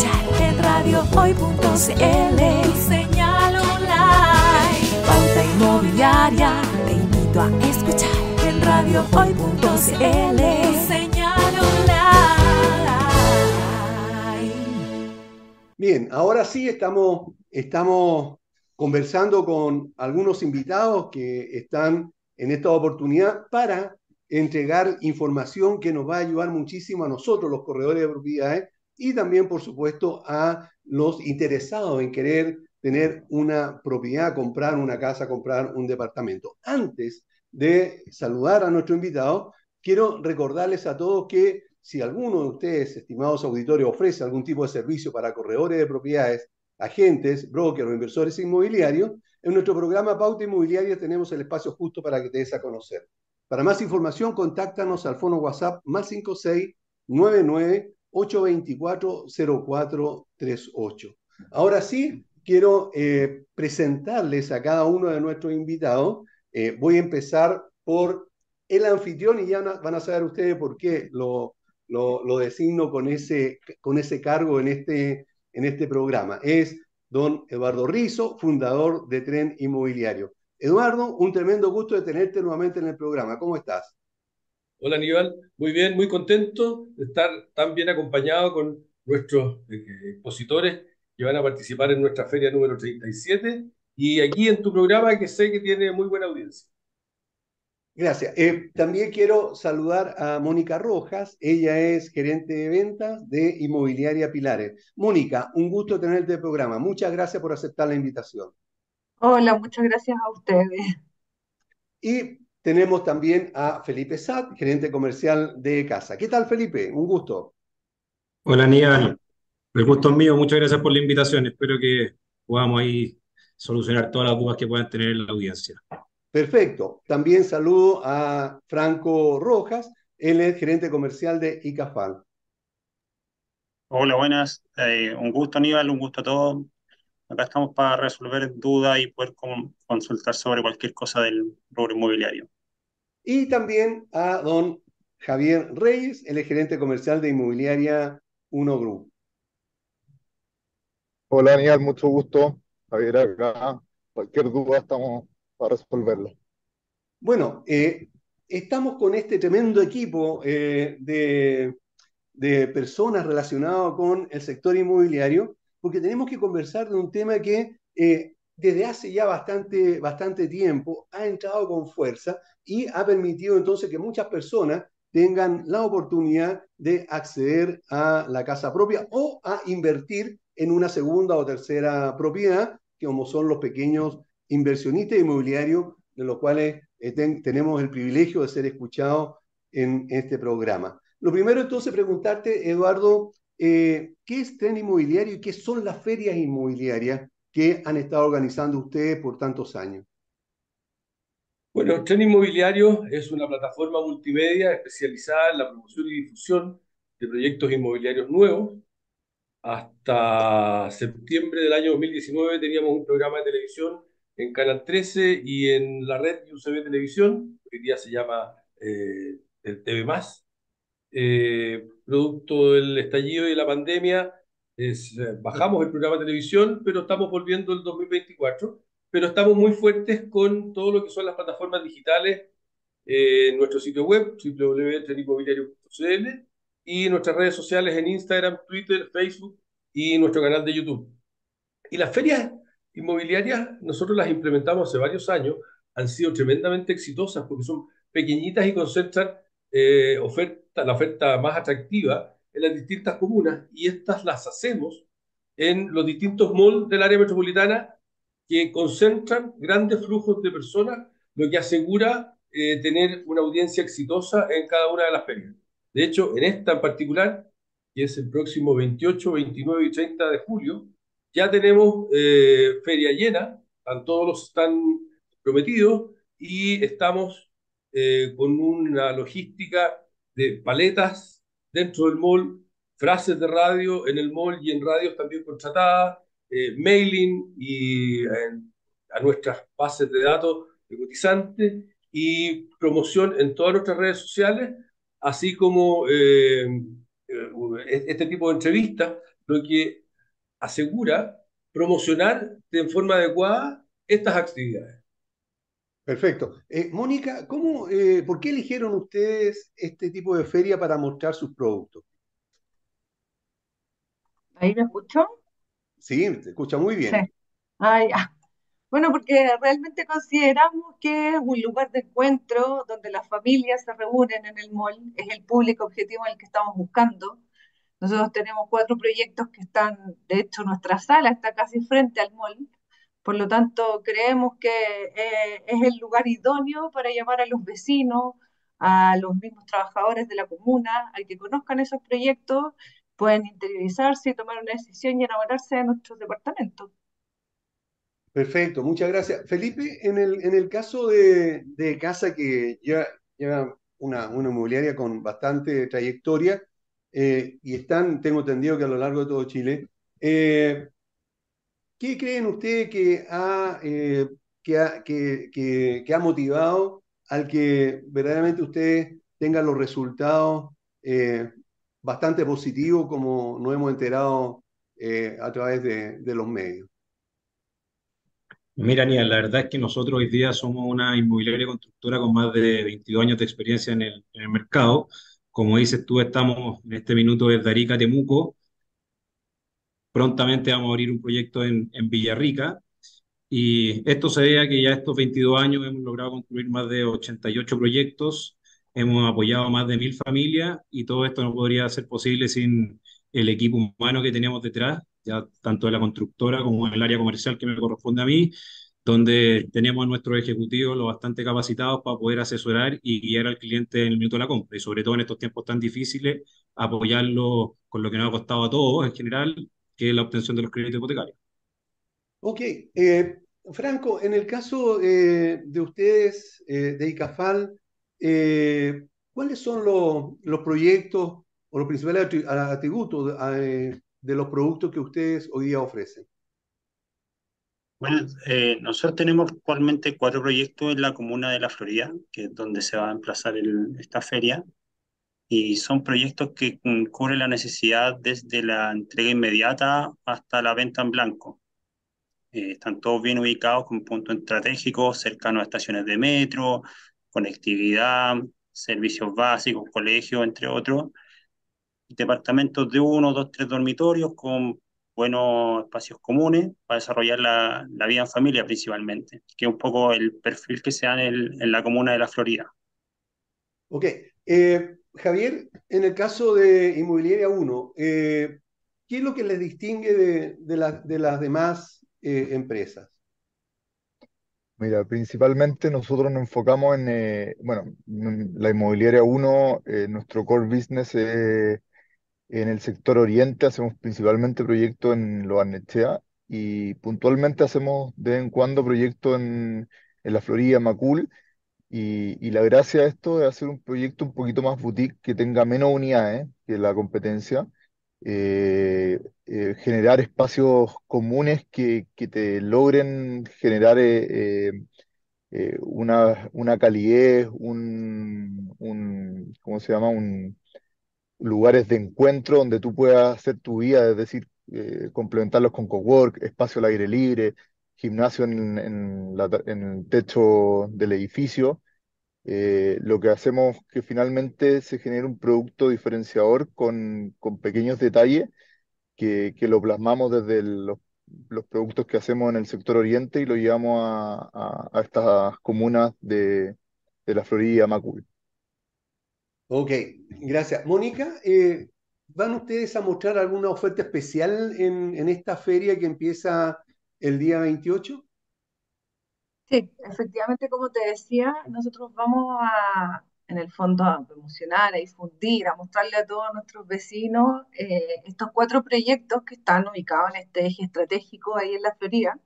escuchar en radiohoy.cl. Señal online. Pauta inmobiliaria. Te invito a escuchar en radiohoy.cl. Señal online. Bien, ahora sí estamos, estamos conversando con algunos invitados que están en esta oportunidad para entregar información que nos va a ayudar muchísimo a nosotros, los corredores de propiedades, y también, por supuesto, a los interesados en querer tener una propiedad, comprar una casa, comprar un departamento. Antes de saludar a nuestro invitado, quiero recordarles a todos que si alguno de ustedes, estimados auditores, ofrece algún tipo de servicio para corredores de propiedades, agentes, brokers o inversores inmobiliarios, en nuestro programa Pauta Inmobiliaria tenemos el espacio justo para que te des a conocer. Para más información, contáctanos al fono WhatsApp más 5699 824 0438. Ahora sí, quiero eh, presentarles a cada uno de nuestros invitados. Eh, voy a empezar por el anfitrión y ya van a saber ustedes por qué lo, lo, lo designo con ese, con ese cargo en este, en este programa. Es don Eduardo Rizo, fundador de Tren Inmobiliario. Eduardo, un tremendo gusto de tenerte nuevamente en el programa. ¿Cómo estás? Hola Aníbal, muy bien, muy contento de estar tan bien acompañado con nuestros eh, expositores que van a participar en nuestra feria número 37 y aquí en tu programa que sé que tiene muy buena audiencia. Gracias. Eh, también quiero saludar a Mónica Rojas. Ella es gerente de ventas de Inmobiliaria Pilares. Mónica, un gusto tenerte en el programa. Muchas gracias por aceptar la invitación. Hola, muchas gracias a ustedes. Y tenemos también a Felipe Sat, gerente comercial de Casa. ¿Qué tal, Felipe? Un gusto. Hola, Aníbal. El gusto es mío. Muchas gracias por la invitación. Espero que podamos ahí solucionar todas las dudas que puedan tener en la audiencia. Perfecto. También saludo a Franco Rojas, él es gerente comercial de ICAFAL. Hola, buenas. Eh, un gusto, Aníbal, un gusto a todos. Acá estamos para resolver dudas y poder consultar sobre cualquier cosa del rubro inmobiliario. Y también a don Javier Reyes, el gerente comercial de Inmobiliaria Uno Group. Hola, Daniel, mucho gusto. Javier acá. Cualquier duda estamos para resolverlo. Bueno, eh, estamos con este tremendo equipo eh, de, de personas relacionadas con el sector inmobiliario porque tenemos que conversar de un tema que eh, desde hace ya bastante, bastante tiempo ha entrado con fuerza y ha permitido entonces que muchas personas tengan la oportunidad de acceder a la casa propia o a invertir en una segunda o tercera propiedad, como son los pequeños inversionistas inmobiliarios, de los cuales eh, tenemos el privilegio de ser escuchados en este programa. Lo primero entonces preguntarte, Eduardo, eh, ¿qué es tren inmobiliario y qué son las ferias inmobiliarias que han estado organizando ustedes por tantos años? Bueno, Tren Inmobiliario es una plataforma multimedia especializada en la promoción y difusión de proyectos inmobiliarios nuevos. Hasta septiembre del año 2019 teníamos un programa de televisión en Canal 13 y en la red UCB Televisión, hoy día se llama eh, el TV+. Eh, producto del estallido y de la pandemia, es, eh, bajamos el programa de televisión, pero estamos volviendo el 2024, pero estamos muy fuertes con todo lo que son las plataformas digitales, eh, nuestro sitio web, www.trenimobiliario.cl, y nuestras redes sociales en Instagram, Twitter, Facebook y nuestro canal de YouTube. Y las ferias inmobiliarias, nosotros las implementamos hace varios años, han sido tremendamente exitosas porque son pequeñitas y concentran eh, oferta, la oferta más atractiva en las distintas comunas y estas las hacemos en los distintos malls del área metropolitana que concentran grandes flujos de personas, lo que asegura eh, tener una audiencia exitosa en cada una de las ferias. De hecho, en esta en particular, que es el próximo 28, 29 y 30 de julio, ya tenemos eh, feria llena, están todos los están prometidos y estamos eh, con una logística de paletas dentro del mall, frases de radio en el mall y en radios también contratadas, eh, mailing y a nuestras bases de datos de cotizantes y promoción en todas nuestras redes sociales, así como eh, este tipo de entrevistas lo que asegura promocionar de forma adecuada estas actividades. Perfecto. Eh, Mónica, ¿cómo, eh, ¿por qué eligieron ustedes este tipo de feria para mostrar sus productos? ¿Ahí me escuchó? Sí, se escucha muy Sí. bien. Ah, ya. Bueno, porque realmente consideramos que es un lugar de encuentro donde las familias se reúnen en el mall, es el público objetivo al que estamos buscando. Nosotros tenemos cuatro proyectos que están, de hecho, nuestra sala está casi frente al mall, por lo tanto, creemos que eh, es el lugar idóneo para llamar a los vecinos, a los mismos trabajadores de la comuna, a que conozcan esos proyectos, pueden interiorizarse y tomar una decisión y enamorarse de nuestros departamentos. Perfecto, muchas gracias. Felipe, en el, en el caso de, de Casa, que ya lleva una, una inmobiliaria con bastante trayectoria, eh, y están, tengo entendido que a lo largo de todo Chile, eh, ¿qué creen ustedes que ha, eh, que ha, que, ha motivado al que verdaderamente ustedes tengan los resultados eh, bastante positivos como nos hemos enterado eh, a través de, los medios? Mira, Aníbal, la verdad es que nosotros hoy día somos una inmobiliaria constructora con más de 22 años de experiencia en el, mercado. Como dices tú, estamos en este minuto desde Arica Temuco. Prontamente vamos a abrir un proyecto en, en Villarrica. Y esto se debe a que ya estos 22 años hemos logrado concluir más de 88 proyectos, hemos apoyado a más de mil familias y todo esto no podría ser posible sin el equipo humano que tenemos detrás, ya tanto de la constructora como en el área comercial que me corresponde a mí, donde tenemos a nuestros ejecutivos lo bastante capacitados para poder asesorar y guiar al cliente en el minuto de la compra y sobre todo en estos tiempos tan difíciles, apoyarlo con lo que nos ha costado a todos en general, que es la obtención de los créditos hipotecarios. Ok, eh, Franco, en el caso eh, de ustedes, eh, de ICAFAL, eh, ¿cuáles son los, los proyectos o los principales atri- atributos de los productos que ustedes hoy día ofrecen? Bueno, eh, nosotros tenemos actualmente cuatro proyectos en la comuna de La Florida, que es donde se va a emplazar el- esta feria, y son proyectos que mm, cubren la necesidad desde la entrega inmediata hasta la venta en blanco. Eh, están todos bien ubicados con puntos estratégicos, cercanos a estaciones de metro, conectividad, servicios básicos, colegios, entre otros. Departamentos de uno, dos, tres dormitorios con buenos espacios comunes para desarrollar la, la vida en familia principalmente, que es un poco el perfil que se da en, el- en la comuna de La Florida. Ok, eh, Javier, en el caso de Inmobiliaria 1, eh, ¿qué es lo que les distingue de, de la- de las demás eh, empresas? Mira, principalmente nosotros nos enfocamos en, eh, bueno, en la inmobiliaria 1, eh, nuestro core business es en el sector oriente, hacemos principalmente proyectos en Lo Barnechea y puntualmente hacemos de vez en cuando proyectos en la Florida, Macul, y, la gracia de esto es hacer un proyecto un poquito más boutique, que tenga menos unidades que la competencia, eh, eh, generar espacios comunes que, que te logren generar eh, una, una calidez, un, un, ¿cómo se llama? Un, lugares de encuentro donde tú puedas hacer tu vida, es decir, complementarlos con cowork, espacio al aire libre, gimnasio en, el techo del edificio. Eh, lo que hacemos que finalmente se genere un producto diferenciador con, con pequeños detalles que, que lo plasmamos desde los, los productos que hacemos en el sector oriente y lo llevamos a, a- a estas comunas de, de la Florida, Macul. Ok, gracias. Mónica, eh, ¿van ustedes a mostrar alguna oferta especial en, en esta feria que empieza el día 28? Sí, efectivamente, como te decía, nosotros vamos a, en el fondo, a promocionar, a difundir, a mostrarle a todos nuestros vecinos eh, estos cuatro proyectos que están ubicados en este eje estratégico ahí en la Florida.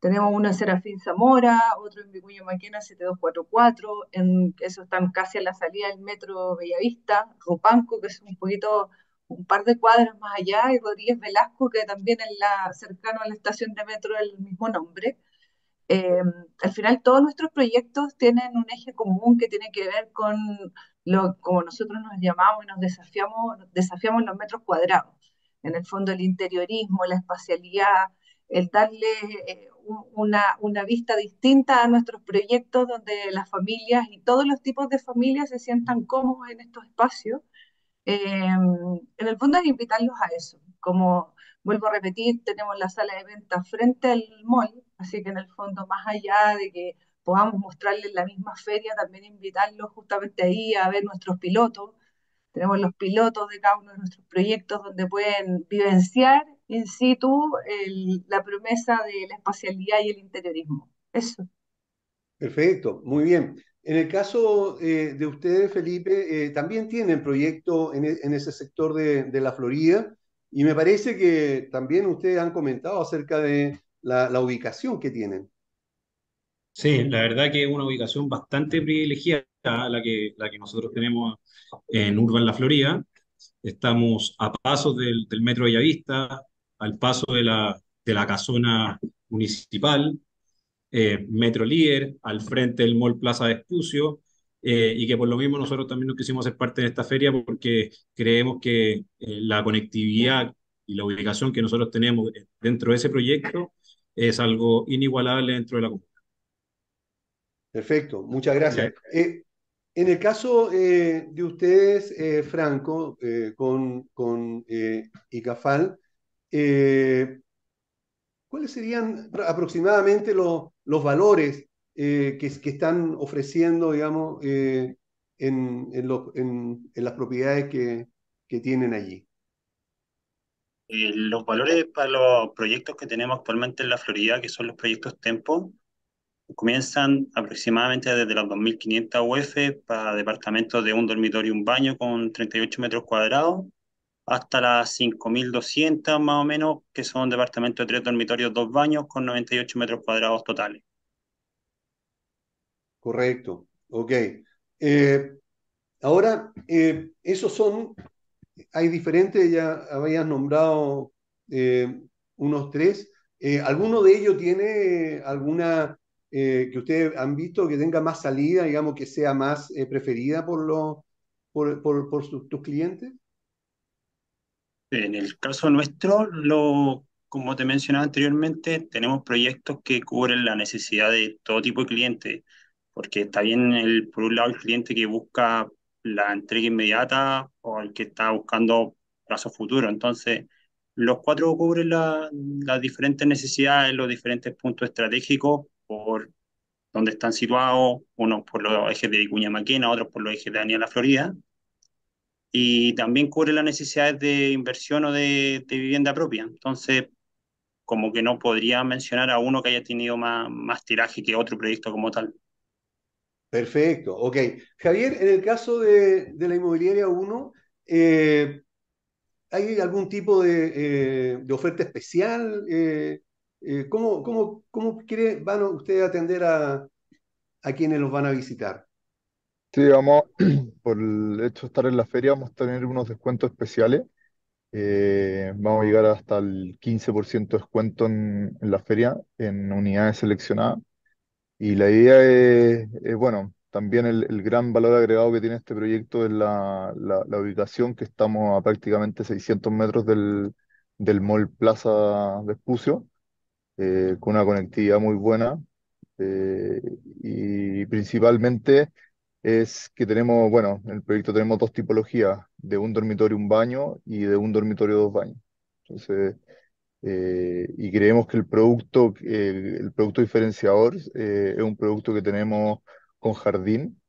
Tenemos uno en Serafín Zamora, otro en Vicuña Maquena 7244, en, esos están casi a la salida del metro Bellavista, Rupanco, que es un poquito, un par de cuadras más allá, y Rodríguez Velasco, que también es cercano a la estación de metro del mismo nombre. Eh, al final todos nuestros proyectos tienen un eje común que tiene que ver con lo como nosotros nos llamamos y nos desafiamos, desafiamos los metros cuadrados. en el fondo el interiorismo, la espacialidad, el darle eh, una, una, vista distinta a nuestros proyectos donde las familias y todos los tipos de familias se sientan cómodos en estos espacios. Eh, en el fondo es invitarlos a eso, como vuelvo a repetir, tenemos la sala de venta frente al mall, así que en el fondo más allá de que podamos mostrarles la misma feria, también invitarlos justamente ahí a ver nuestros pilotos. Tenemos los pilotos de cada uno de nuestros proyectos donde pueden vivenciar in situ la promesa de la espacialidad y el interiorismo. Eso. Perfecto, muy bien. En el caso eh, de ustedes, Felipe, eh, también tienen proyecto en, e, ese sector de, la Florida y me parece que también ustedes han comentado acerca de la, ubicación que tienen. Sí, la verdad que es una ubicación bastante privilegiada la que, nosotros tenemos en Urban La Florida. Estamos a pasos del, del Metro Bellavista, al paso de la casona municipal, eh, Metro Líder, al frente del Mall Plaza de Espucio, eh, y que por lo mismo nosotros también nos quisimos hacer parte de esta feria porque creemos que eh, la conectividad y la ubicación que nosotros tenemos dentro de ese proyecto es algo inigualable dentro de la comunidad. Perfecto, muchas gracias. Eh, en el caso eh, de ustedes, Franco, con, con ICAFAL, ¿cuáles serían aproximadamente los valores que, que, están ofreciendo, digamos, en, en, las propiedades que, tienen allí? los valores para los proyectos que tenemos actualmente en la Florida, que son los proyectos Tempo, comienzan aproximadamente desde los 2.500 UF para departamentos de un dormitorio y un baño con 38 metros cuadrados, hasta las 5.200 más o menos, que son departamentos de tres dormitorios, dos baños con 98 metros cuadrados totales. Correcto, ok. Eh, ahora, eh, esos son, hay diferentes, ya habías nombrado eh, unos tres. ¿Alguno de ellos tiene alguna que ustedes han visto que tenga más salida, digamos, que sea más preferida por, los, por, por, tus clientes? En el caso nuestro, lo, como te mencionaba anteriormente, tenemos proyectos que cubren la necesidad de todo tipo de clientes, porque está bien, el, por un lado, el cliente que busca la entrega inmediata o el que está buscando plazo futuro. Entonces, los cuatro cubren la, las diferentes necesidades, los diferentes puntos estratégicos por donde están situados, unos por los ejes de Vicuña Maquena, otros por los ejes de Daniela Florida, y también cubre las necesidades de inversión o de, vivienda propia. Entonces, como que no podría mencionar a uno que haya tenido más, tiraje que otro proyecto como tal. Perfecto, ok. Javier, en el caso de, la inmobiliaria 1, eh, ¿hay algún tipo de, eh, oferta especial? Eh, ¿cómo, cómo, cómo van ustedes a atender a quienes los van a visitar? Sí, vamos, por el hecho de estar en la feria, vamos a tener unos descuentos especiales. Eh, vamos a llegar hasta el 15% de descuento en, en la feria, en unidades seleccionadas. Y la idea es, bueno, también el, el gran valor agregado que tiene este proyecto es la, la, la ubicación, que estamos a prácticamente 600 metros del, del Mall Plaza de Espucio. Eh, con una conectividad muy buena eh, y principalmente es que tenemos, bueno, en el proyecto tenemos dos tipologías, de un dormitorio un baño y de un dormitorio dos baños. Entonces, eh, y creemos que el producto, el producto diferenciador es un producto que tenemos con jardín,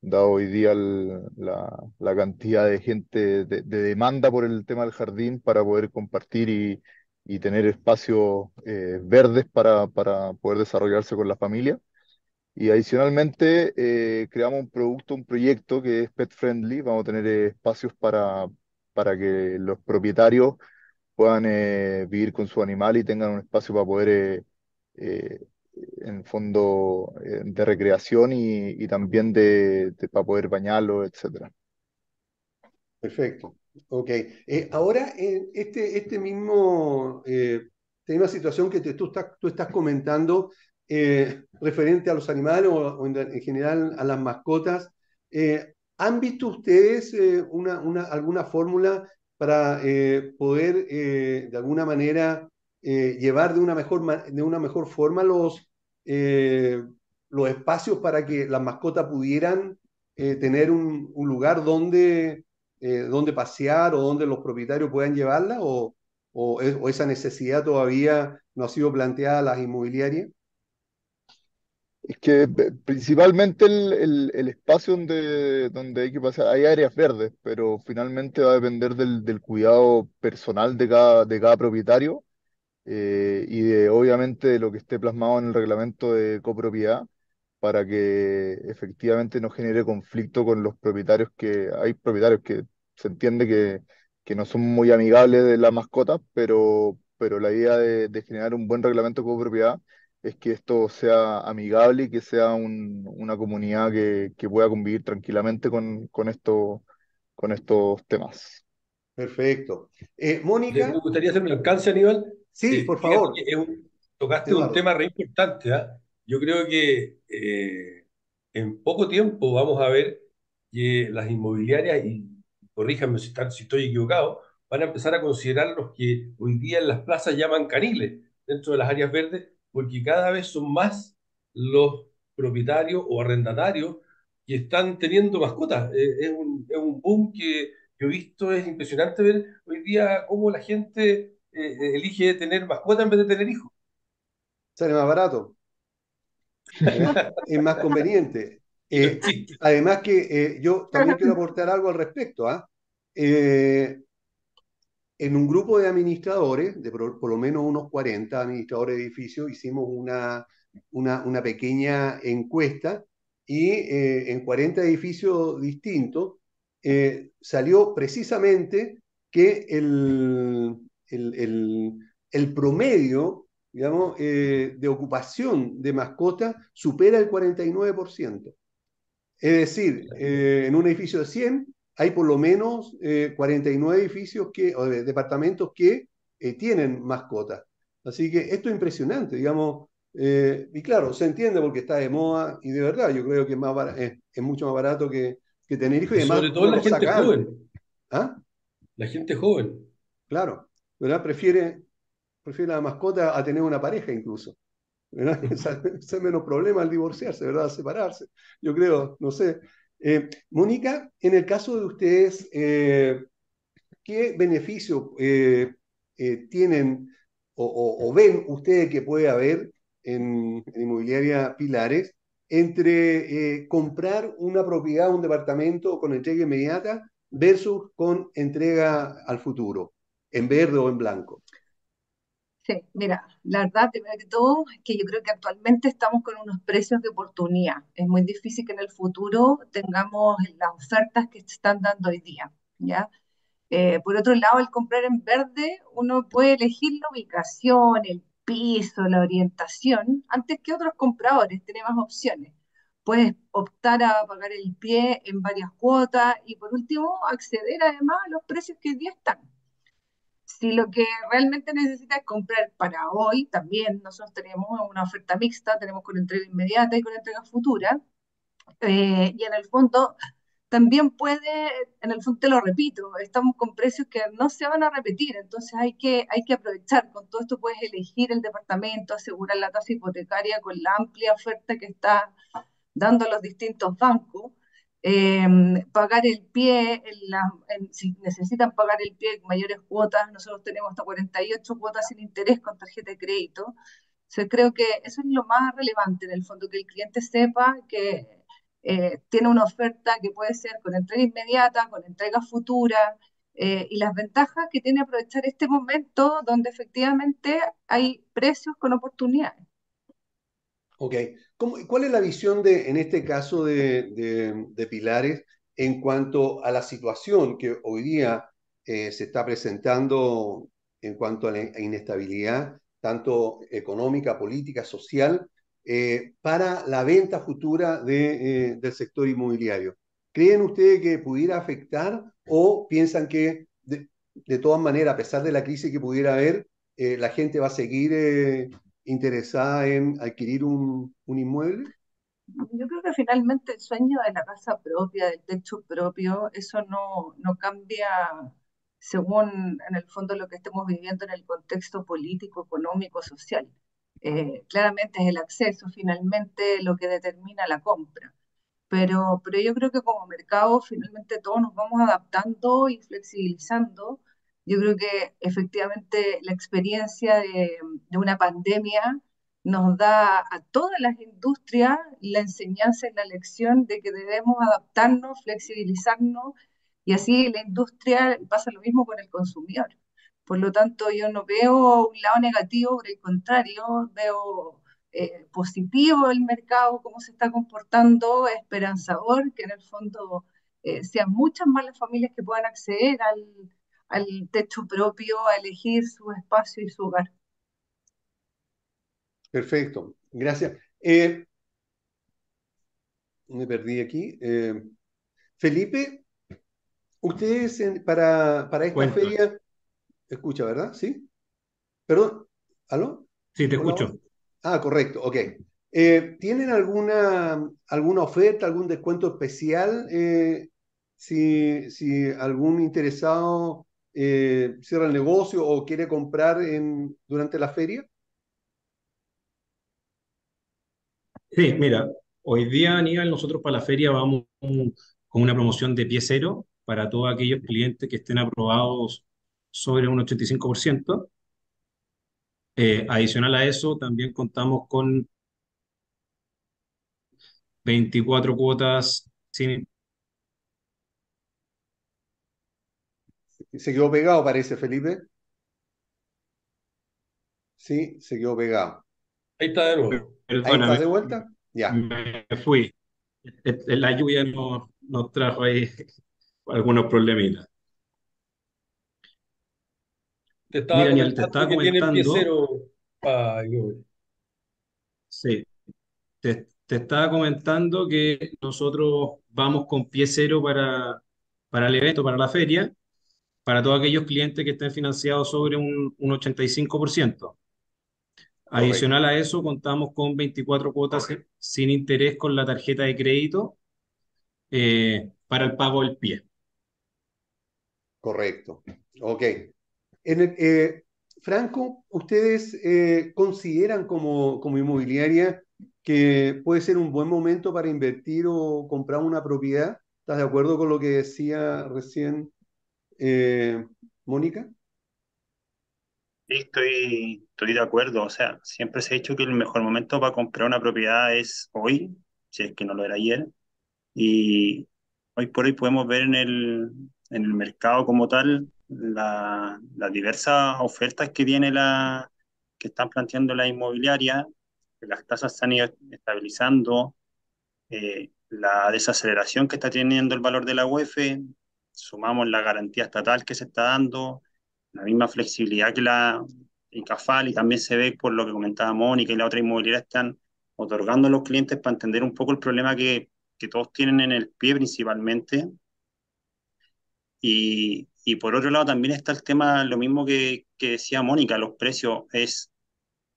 dado hoy día la, la, cantidad de gente, de, de, demanda por el tema del jardín para poder compartir y, y tener espacios eh, verdes para, para, poder desarrollarse con la familia. Y adicionalmente eh, creamos un producto, un proyecto que es pet friendly. Vamos a tener eh, espacios para, para que los propietarios puedan vivir con su animal y tengan un espacio para poder, en fondo, de recreación y, y también de, de, para poder bañarlo, etc. Perfecto. Ok. Eh, ahora, este, este mismo, eh, esta misma situación que te, tú, estás, tú estás comentando eh, referente a los animales o, en, en, general a las mascotas, eh, ¿han visto ustedes una, una, alguna fórmula para eh, poder eh, de alguna manera eh, llevar de una mejor, de una mejor forma los, los espacios para que las mascotas pudieran tener un, lugar donde, donde pasear o donde los propietarios puedan llevarla? ¿O, o, o esa necesidad todavía no ha sido planteada a las inmobiliarias? Es que principalmente el, el, espacio donde, donde hay que pasar, hay áreas verdes, pero finalmente va a depender del, del cuidado personal de cada, de cada propietario eh, y de obviamente de lo que esté plasmado en el reglamento de copropiedad para que efectivamente no genere conflicto con los propietarios que hay propietarios que se entiende que, que no son muy amigables de la mascota, pero, pero la idea de, de generar un buen reglamento de copropiedad es que esto sea amigable y que sea una comunidad que, pueda convivir tranquilamente con, con, esto, con estos temas. Perfecto. Eh, Mónica. Me gustaría hacerme alcance, Aníbal. Sí, por favor. tocaste un tema re importante. ¿ah? Yo creo que eh, en poco tiempo vamos a ver que las inmobiliarias, y corríjanme si, si estoy equivocado, van a empezar a considerar los que hoy día en las plazas llaman caniles dentro de las áreas verdes porque cada vez son más los propietarios o arrendatarios que están teniendo mascotas. Eh, es, un, es, un, boom que yo he visto, es impresionante ver hoy día cómo la gente eh, elige tener mascota en vez de tener hijos. Sale más barato. es más conveniente. Eh, además que yo también quiero aportar algo al respecto. ¿ah? En un grupo de administradores, de por, lo menos unos 40 administradores de edificios, hicimos una, una, pequeña encuesta y eh, en 40 edificios distintos eh, salió precisamente que el, el, promedio digamos, eh, de ocupación de mascotas supera el 49%. Es decir, en un edificio de 100 hay por lo menos 49 eh, edificios que, o departamentos que eh, tienen mascotas. Así que esto es impresionante, digamos, eh, y claro, se entiende porque está de moda y de verdad yo creo que es, más es, mucho más barato que, que tener hijos. Y, además, sobre todo la gente joven. ¿Ah? La gente joven. Claro, ¿verdad? Prefiere, prefiere la mascota a tener una pareja incluso. ¿verdad? es menos problema al divorciarse, ¿verdad? separarse. Yo creo, no sé. Eh, Mónica, en el caso de ustedes, eh, ¿qué beneficio eh, tienen o, ven ustedes que puede haber en, inmobiliaria Pilares entre comprar una propiedad, un departamento con entrega inmediata versus con entrega al futuro, en verde o en blanco? Sí, mira, la verdad, primero que todo, que yo creo que actualmente estamos con unos precios de oportunidad. Es muy difícil que en el futuro tengamos las ofertas que están dando hoy día, ¿ya? Eh, por otro lado, al comprar en verde, uno puede elegir la ubicación, el piso, la orientación, antes que otros compradores, tiene más opciones. Puedes optar a pagar el pie en varias cuotas y por último, acceder además a los precios que hoy día están. Si lo que realmente necesitas es comprar para hoy, también nosotros tenemos una oferta mixta, tenemos con entrega inmediata y con entrega futura. Eh, y en el fondo también puede, en el fondo te lo repito, estamos con precios que no se van a repetir, entonces hay que, hay que aprovechar. Con todo esto puedes elegir el departamento, asegurar la tasa hipotecaria con la amplia oferta que está dando los distintos bancos. Em, pagar el pie, si necesitan pagar el pie en mayores cuotas, nosotros tenemos hasta 48 cuotas sin interés con tarjeta de crédito. O creo que eso es lo más relevante en el fondo, que el cliente sepa que eh, tiene una oferta que puede ser con entrega inmediata, con entrega futura, eh, y las ventajas que tiene aprovechar este momento donde efectivamente hay precios con oportunidades. Ok. ¿Cuál es la visión de, en este caso de, Pilares en cuanto a la situación que hoy día eh, se está presentando en cuanto a la inestabilidad, tanto económica, política, social, eh, para la venta futura eh, del sector inmobiliario? ¿Creen ustedes que pudiera afectar o piensan que de todas maneras, a pesar de la crisis que pudiera haber, la gente va a seguir interesada en adquirir un, un, inmueble? Yo creo que finalmente el sueño de la casa propia, del techo propio, eso no, no cambia según en el fondo lo que estemos viviendo en el contexto político, económico, social. Eh, claramente es el acceso finalmente lo que determina la compra. Pero, pero yo creo que como mercado finalmente todos nos vamos adaptando y flexibilizando. Yo creo que efectivamente la experiencia de, de una pandemia nos da a todas las industrias la enseñanza y la lección de que debemos adaptarnos, flexibilizarnos y así la industria pasa lo mismo con el consumidor. Por lo tanto, yo no veo un lado negativo, por el contrario, veo eh, positivo el mercado, cómo se está comportando, esperanzador, que en el fondo eh, sean muchas más las familias que puedan acceder al, al techo propio, a elegir su espacio y su hogar. Perfecto, gracias. Eh, me perdí aquí. Eh, Felipe, ustedes en- para, para esta Cuento. feria, escucha, ¿verdad? ¿Sí? Perdón, ¿aló? Sí, te escucho. Ah, correcto, ok. Eh, ¿tienen alguna, alguna oferta, algún descuento especial? eh, si, si algún interesado eh, cierra el negocio o quiere comprar en, durante la feria. Sí, mira, hoy día, Aníbal, nosotros para la feria vamos con una promoción de pie cero para todos aquellos clientes que estén aprobados sobre un 85%. Eh, adicional a eso, también contamos con 24 cuotas sin... Se quedó pegado, parece, Felipe. Sí, se quedó pegado. Ahí está de nuevo. Ahí Perdona, estás de me, vuelta. Ya. me fui. Eh, eh, La lluvia nos, nos trajo ahí algunos problemitas. Te estaba Mira, Aníbal, te comentando estaba que tiene pie comentando, cero. Sí, te, te estaba comentando que nosotros vamos con pie cero para, para el evento, para la feria, para todos aquellos clientes que estén financiados sobre un, un 85%. Correcto. Adicional a eso, contamos con 24 cuotas sin sin interés con la tarjeta de crédito eh, para el pago del pie. Correcto. Ok. En el- eh, Franco, ¿ustedes eh, consideran como, como inmobiliaria que puede ser un buen momento para invertir o comprar una propiedad? ¿Estás de acuerdo con lo que decía recién eh, Mónica? Estoy, estoy de acuerdo. O sea, siempre se ha dicho que el mejor momento para comprar una propiedad es hoy, si es que no lo era ayer. Y hoy por hoy podemos ver en el, en el mercado como tal la- las diversas ofertas que tiene la, que están planteando la inmobiliaria, que las tasas se han ido estabilizando, eh, la desaceleración que está teniendo el valor de la UEF, sumamos la garantía estatal que se está dando, la misma flexibilidad que la ICAFAL y también se ve por lo que comentaba Mónica y la otra inmobiliaria están otorgando a los clientes para entender un poco el problema que, que todos tienen en el pie principalmente. Y, y por otro lado también está el tema, lo mismo que, que decía Mónica, los precios es,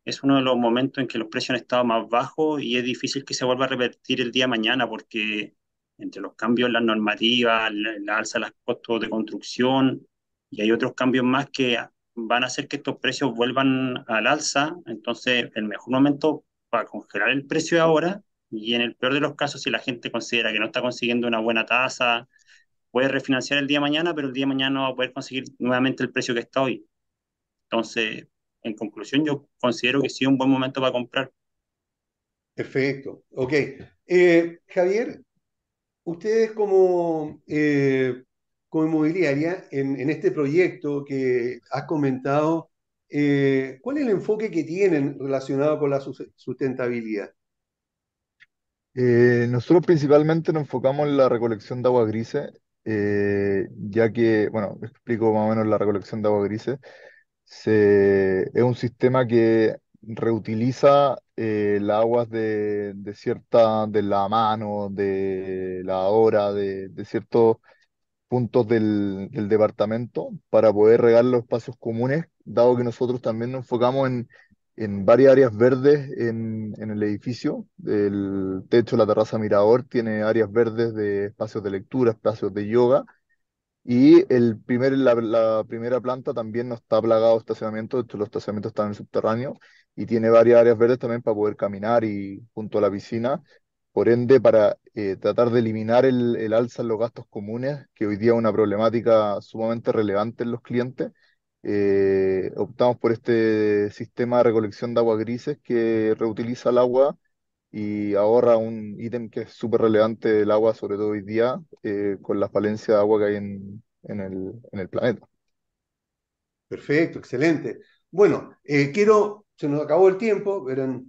es uno de los momentos en que los precios han estado más bajos y es difícil que se vuelva a repetir el día de mañana porque entre los cambios en las normativas, la, alza de los costos de construcción y hay otros cambios más que van a hacer que estos precios vuelvan al alza. Entonces, el mejor momento para congelar el precio ahora y en el peor de los casos, si la gente considera que no está consiguiendo una buena tasa, puede refinanciar el día de mañana, pero el día de mañana no va a poder conseguir nuevamente el precio que está hoy. Entonces, en conclusión, yo considero que sí es un buen momento para comprar. Perfecto. Ok. Eh, Javier, ustedes como, eh, como inmobiliaria en, este proyecto que has comentado, eh, ¿cuál es el enfoque que tienen relacionado con la sus- sustentabilidad? Eh, nosotros principalmente nos enfocamos en la recolección de agua grises, ya que, bueno, explico más o menos la recolección de agua grises. Se, es un sistema que reutiliza eh, las aguas de, cierta, de la mano, de la hora, de, de ciertos puntos del, departamento para poder regar los espacios comunes, dado que nosotros también nos enfocamos en, en varias áreas verdes en, el edificio. El techo, la terraza mirador, tiene áreas verdes de espacios de lectura, espacios de yoga. Y el primer, la, primera planta también no está plagado de estacionamiento, de hecho los estacionamientos están en subterráneo y tiene varias áreas verdes también para poder caminar y junto a la piscina. Por ende, para eh, tratar de eliminar el, alza en los gastos comunes, que hoy día es una problemática sumamente relevante en los clientes, eh, optamos por este sistema de recolección de agua grises que reutiliza el agua y ahorra un ítem que es súper relevante del agua, sobre todo hoy día, eh, con la falencia de agua que hay en, el, planeta. Perfecto, excelente. Bueno, quiero, se nos acabó el tiempo, eran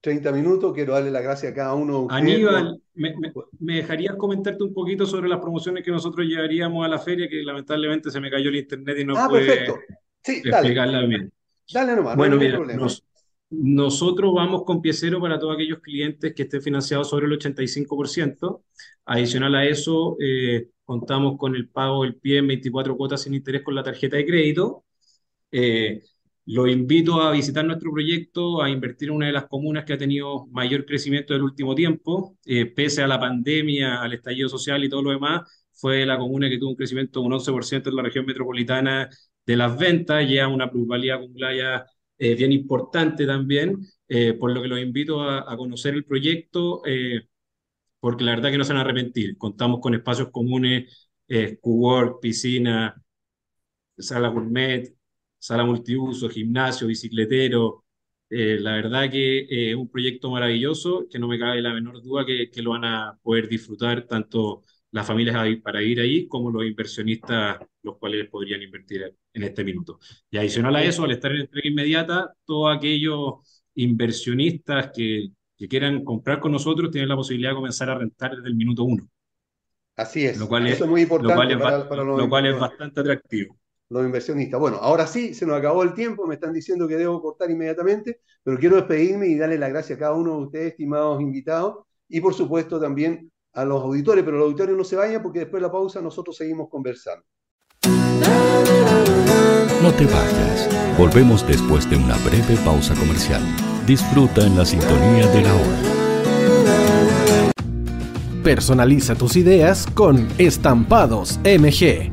30 minutos, quiero darle las gracias a cada uno de ustedes. Aníbal, ¿me, me, me dejarías comentarte un poquito sobre las promociones que nosotros llevaríamos a la feria? Que lamentablemente se me cayó el internet y no ah, pude perfecto. Sí, dale. bien. Dale nomás, Bueno, no hay mira, problema. nos- nosotros vamos con pie cero para todos aquellos clientes que estén financiados sobre el 85%. Adicional a eso, eh, contamos con el pago del pie en 24 cuotas sin interés con la tarjeta de crédito. Eh, lo invito a visitar nuestro proyecto, a invertir en una de las comunas que ha tenido mayor crecimiento del último tiempo. Eh, pese a la pandemia, al estallido social y todo lo demás, fue la comuna que tuvo un crecimiento de un 11% en la región metropolitana de las ventas, ya una plusvalía acumulada ya, eh, bien importante también, eh, por lo que los invito a, a conocer el proyecto, eh, porque la verdad que no se van a arrepentir. Contamos con espacios comunes, eh, cowork, piscina, sala gourmet, sala multiuso, gimnasio, bicicletero. Eh, la verdad que eh, es un proyecto maravilloso, que no me cabe la menor duda que, que lo van a poder disfrutar tanto las familias para ir ahí como los inversionistas, los cuales podrían invertir en este minuto. Y adicional a eso, al estar en entrega inmediata, todos aquellos inversionistas que, que quieran comprar con nosotros tienen la posibilidad de comenzar a rentar desde el minuto uno, Así es, lo cual es, eso es muy lo cual importante es, para, lo cual es bastante atractivo. Los inversionistas. Bueno, ahora sí, se nos acabó el tiempo, me están diciendo que debo cortar inmediatamente, pero quiero despedirme y darle las gracias a cada uno de ustedes, estimados invitados, y por supuesto también a los auditores, pero los auditores no se vayan porque después de la pausa nosotros seguimos conversando. No te vayas. Volvemos después de una breve pausa comercial. Disfruta en la sintonía de la hora. Personaliza tus ideas con Estampados MG,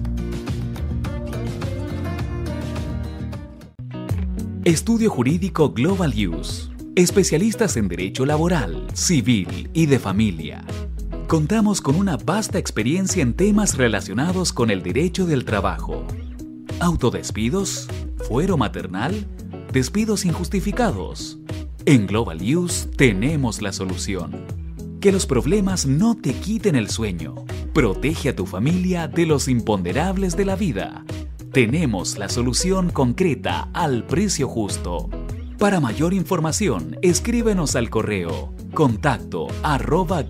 Estudio Jurídico Global Use. Especialistas en Derecho Laboral, Civil y de Familia. Contamos con una vasta experiencia en temas relacionados con el derecho del trabajo. Autodespidos, fuero maternal, despidos injustificados. En Global Use tenemos la solución. Que los problemas no te quiten el sueño. Protege a tu familia de los imponderables de la vida. Tenemos la solución concreta al precio justo. Para mayor información, escríbenos al correo contacto arroba.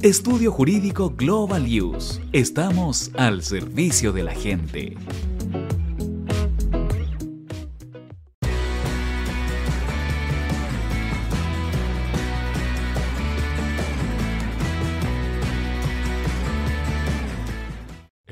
Estudio Jurídico Global Use. Estamos al servicio de la gente.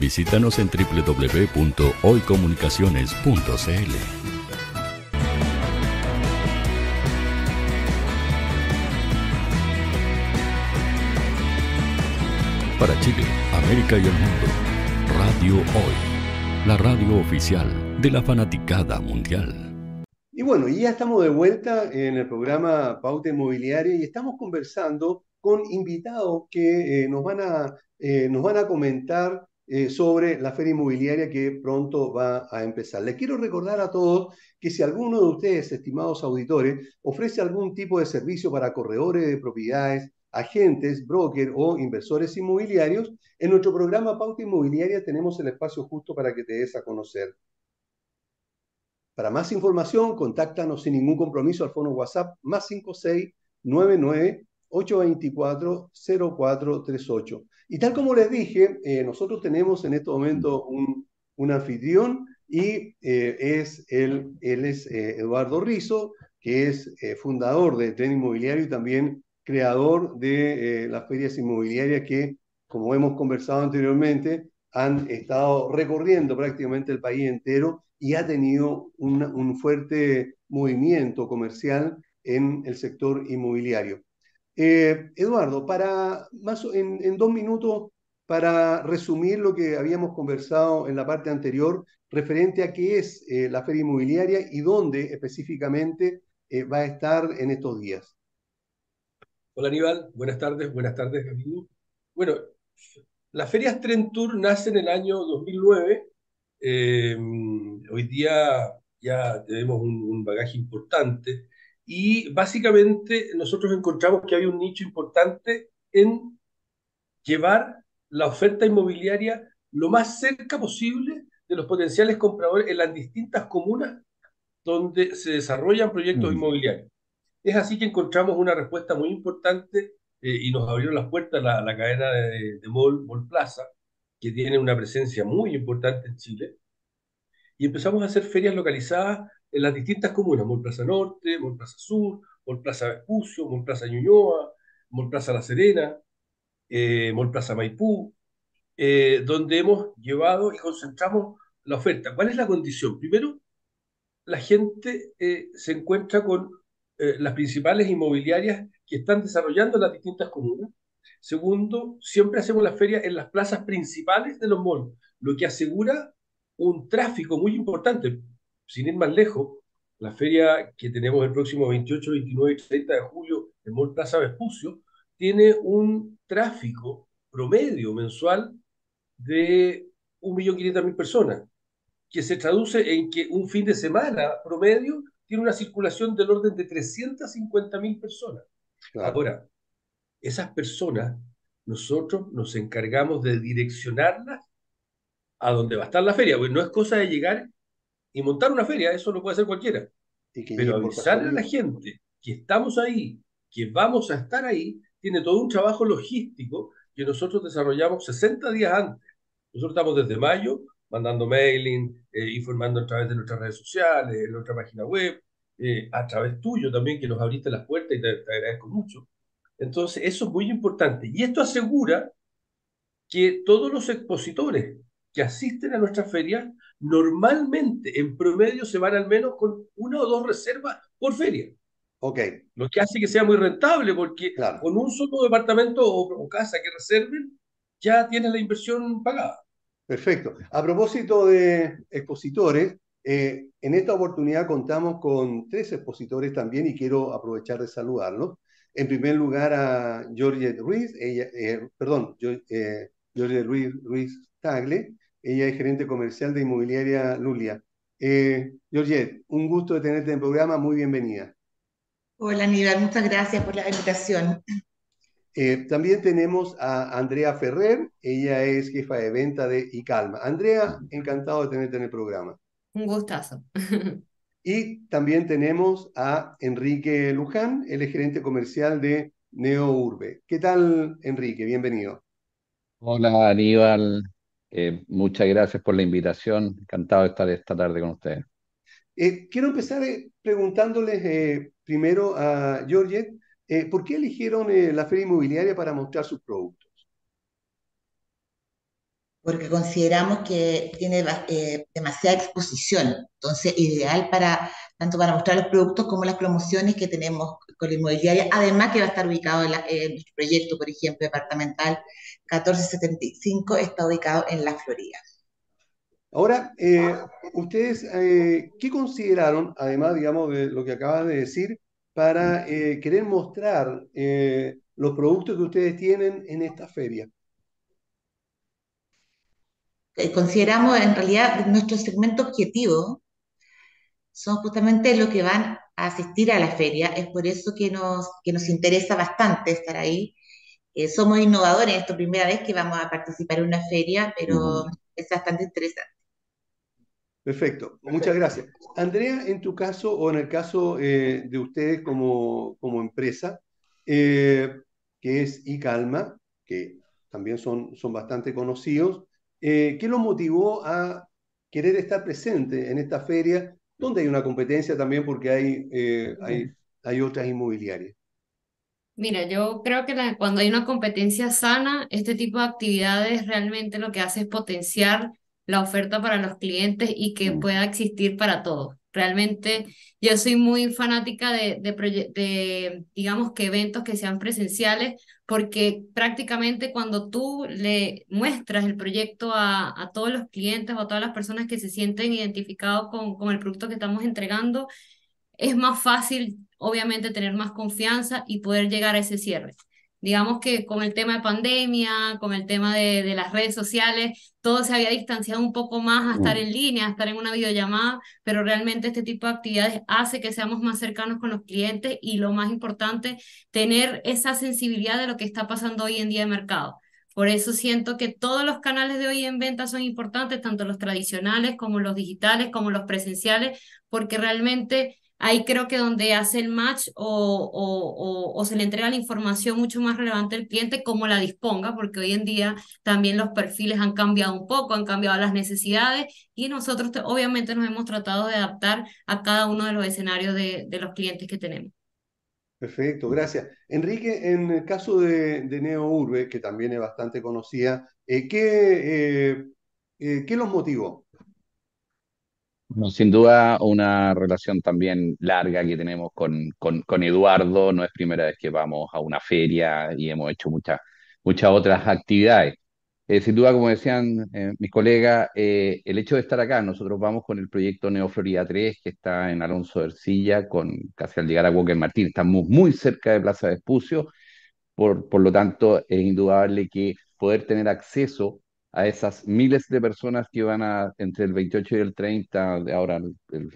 Visítanos en www.hoycomunicaciones.cl. Para Chile, América y el mundo, Radio Hoy, la radio oficial de la fanaticada mundial. Y bueno, ya estamos de vuelta en el programa Pauta Inmobiliaria y estamos conversando con invitados que eh, nos, van a, eh, nos van a comentar eh, sobre la feria inmobiliaria que pronto va a empezar. Les quiero recordar a todos que si alguno de ustedes, estimados auditores, ofrece algún tipo de servicio para corredores de propiedades, agentes, brokers o inversores inmobiliarios, en nuestro programa Pauta Inmobiliaria tenemos el espacio justo para que te des a conocer. Para más información, contáctanos sin ningún compromiso al fono WhatsApp más 5699 824 0438. Y tal como les dije, eh, nosotros tenemos en este momento un, anfitrión y eh, es él, es eh, Eduardo Rizo, que es fundador de Tren Inmobiliario y también creador de las ferias inmobiliarias que, como hemos conversado anteriormente, han estado recorriendo prácticamente el país entero y ha tenido un fuerte movimiento comercial en el sector inmobiliario. Eh, Eduardo, para más en, dos minutos, para resumir lo que habíamos conversado en la parte anterior, referente a qué es eh, la feria inmobiliaria y dónde específicamente eh, va a estar en estos días. Hola Aníbal, buenas tardes, buenas tardes amigo. Bueno, las ferias Trend Tour nace en el año 2009 hoy día ya tenemos un, bagaje importante y básicamente nosotros encontramos que hay un nicho importante en llevar la oferta inmobiliaria lo más cerca posible de los potenciales compradores en las distintas comunas donde se desarrollan proyectos mm. inmobiliarios. Es así que encontramos una respuesta muy importante eh, y nos abrieron las puertas la, la cadena de, de Mall, Mall Plaza, que tiene una presencia muy importante en Chile. Y empezamos a hacer ferias localizadas en las distintas comunas, Mall Plaza Norte, Mall Plaza Sur, Mall Plaza Vespucio, Mall Plaza Ñuñoa, Mall Plaza La Serena, eh, Mall Plaza Maipú, eh, donde hemos llevado y concentramos la oferta. ¿Cuál es la condición? Primero, la gente eh, se encuentra con eh, las principales inmobiliarias que están desarrollando las distintas comunas. Segundo, siempre hacemos la feria en las plazas principales de los malls, lo que asegura un tráfico muy importante. Sin ir más lejos, la feria que tenemos el próximo 28, 29 y 30 de julio en Mall Plaza Vespucio tiene un tráfico promedio mensual de 1.500.000 personas, que se traduce en que un fin de semana promedio tiene una circulación del orden de 350.000 personas. Ahora, esas personas, nosotros nos encargamos de direccionarlas a donde va a estar la feria, porque no es cosa de llegar y montar una feria, eso lo puede hacer cualquiera. Pero avisarle a la gente que estamos ahí, que vamos a estar ahí, tiene todo un trabajo logístico que nosotros desarrollamos 60 días antes. Nosotros estamos desde mayo mandando mailing, eh, informando a través de nuestras redes sociales, en nuestra página web, eh, a través tuyo también, que nos abriste las puertas y te, agradezco mucho. Entonces, eso es muy importante. Y esto asegura que todos los expositores que asisten a nuestra feria, normalmente, en promedio, se van al menos con una o dos reservas por feria. Ok. Lo que hace que sea muy rentable, porque con un solo departamento o, o casa que reserven, ya tienes la inversión pagada. Perfecto. A propósito de expositores, eh, en esta oportunidad contamos con tres expositores también y quiero aprovechar de saludarlos. En primer lugar a Georgette Ruiz, ella, eh, perdón, eh, Georgette Ruiz, Ruiz Tagle, ella es gerente comercial de Inmobiliaria Lulia. Eh, Georgette, un gusto de tenerte en el programa, muy bienvenida. Hola Aníbal, muchas gracias por la invitación. Eh, también tenemos a Andrea Ferrer, ella es jefa de venta de ICALMA. Andrea, encantado de tenerte en el programa. Un gustazo. y también tenemos a Enrique Luján, él es gerente comercial de NeoUrbe. ¿Qué tal, Enrique? Bienvenido. Hola, Aníbal. Eh, muchas gracias por la invitación. Encantado de estar esta tarde con ustedes. Eh, quiero empezar preguntándoles primero a Georgette eh, ¿Por qué eligieron eh, la feria inmobiliaria para mostrar sus productos? Porque consideramos que tiene eh, demasiada exposición, entonces ideal para tanto para mostrar los productos como las promociones que tenemos con la inmobiliaria, además que va a estar ubicado en, nuestro proyecto, por ejemplo, departamental 1475, está ubicado en La Florida. Ahora, ustedes, ¿qué consideraron, además, digamos, de lo que acabas de decir, para eh, querer mostrar eh, los productos que ustedes tienen en esta feria? Eh, consideramos en realidad nuestro segmento objetivo son justamente los que van a asistir a la feria, es por eso que nos, que nos interesa bastante estar ahí. somos innovadores, es la primera vez que vamos a participar en una feria, pero es bastante interesante. Perfecto, muchas gracias. Andrea, en tu caso o en el caso eh, de ustedes como, como empresa, eh, que es iCalma, que también son, son bastante conocidos, eh, ¿qué los motivó a querer estar presente en esta feria, donde hay una competencia también porque hay, hay, hay otras inmobiliarias? Mira, yo creo que cuando hay una competencia sana, este tipo de actividades realmente lo que hace es potenciar la oferta para los clientes y que mm. pueda existir para todos. Realmente yo soy muy fanática de, digamos que eventos que sean presenciales, porque prácticamente cuando tú le muestras el proyecto a, a todos los clientes o a todas las personas que se sienten identificados con, con el producto que estamos entregando, es más fácil, obviamente, tener más confianza y poder llegar a ese cierre. Digamos que con el tema de pandemia, con el tema de, de, las redes sociales, todo se había distanciado un poco más a estar mm. en línea, a estar en una videollamada, pero realmente este tipo de actividades hace que seamos más cercanos con los clientes y lo más importante, tener esa sensibilidad de lo que está pasando hoy en día en mercado. Por eso siento que todos los canales de hoy en venta son importantes, tanto los tradicionales como los digitales, como los presenciales, porque realmente ahí creo que donde hace el match o, o, se le entrega la información mucho más relevante al cliente, como la disponga, porque hoy en día también los perfiles han cambiado un poco, han cambiado las necesidades y nosotros obviamente nos hemos tratado de adaptar a cada uno de los escenarios de, de los clientes que tenemos. Perfecto, gracias. Enrique, en el caso de, de Neo Urbe, que también es bastante conocida, eh, ¿qué, eh, eh, ¿qué los motivó? Sin duda una relación también larga que tenemos con, con, con, Eduardo. No es primera vez que vamos a una feria y hemos hecho muchas, muchas otras actividades. Eh, sin duda, como decían eh, mis colegas, eh, el hecho de estar acá, nosotros vamos con el proyecto Neo Florida 3, que está en Alonso de Ercilla, con, casi al llegar a Walker Martín, estamos muy cerca de Plaza de Espucio, por, por lo tanto es indudable que poder tener acceso a esas miles de personas que van a entre el 28 y el 30, de ahora el,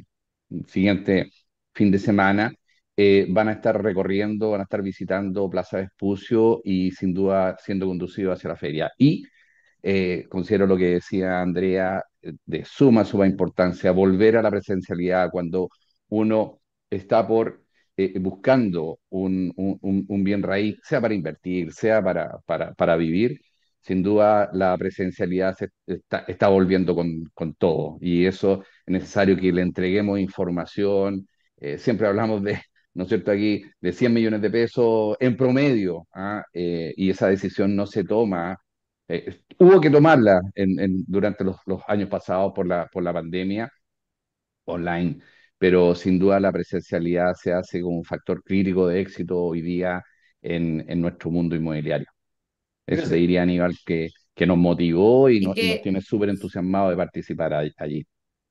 siguiente fin de semana, eh, van a estar recorriendo, van a estar visitando Plaza de Espucio y sin duda siendo conducidos hacia la feria. Y eh, considero lo que decía Andrea eh, de suma, suma importancia, volver a la presencialidad cuando uno está por buscando un, un, un, bien raíz, sea para invertir, sea para, para, para vivir, sin duda la presencialidad se está, volviendo con, todo y eso es necesario que le entreguemos información. Eh, siempre hablamos de, ¿no es cierto?, aquí de 100 millones de pesos en promedio ¿ah? eh, y esa decisión no se toma. Eh, hubo que tomarla durante los, años pasados por la, pandemia online, pero sin duda la presencialidad se hace como un factor crítico de éxito hoy día en nuestro mundo inmobiliario. Eso te diría Aníbal que, que nos motivó y, nos, tiene súper entusiasmado de participar allí.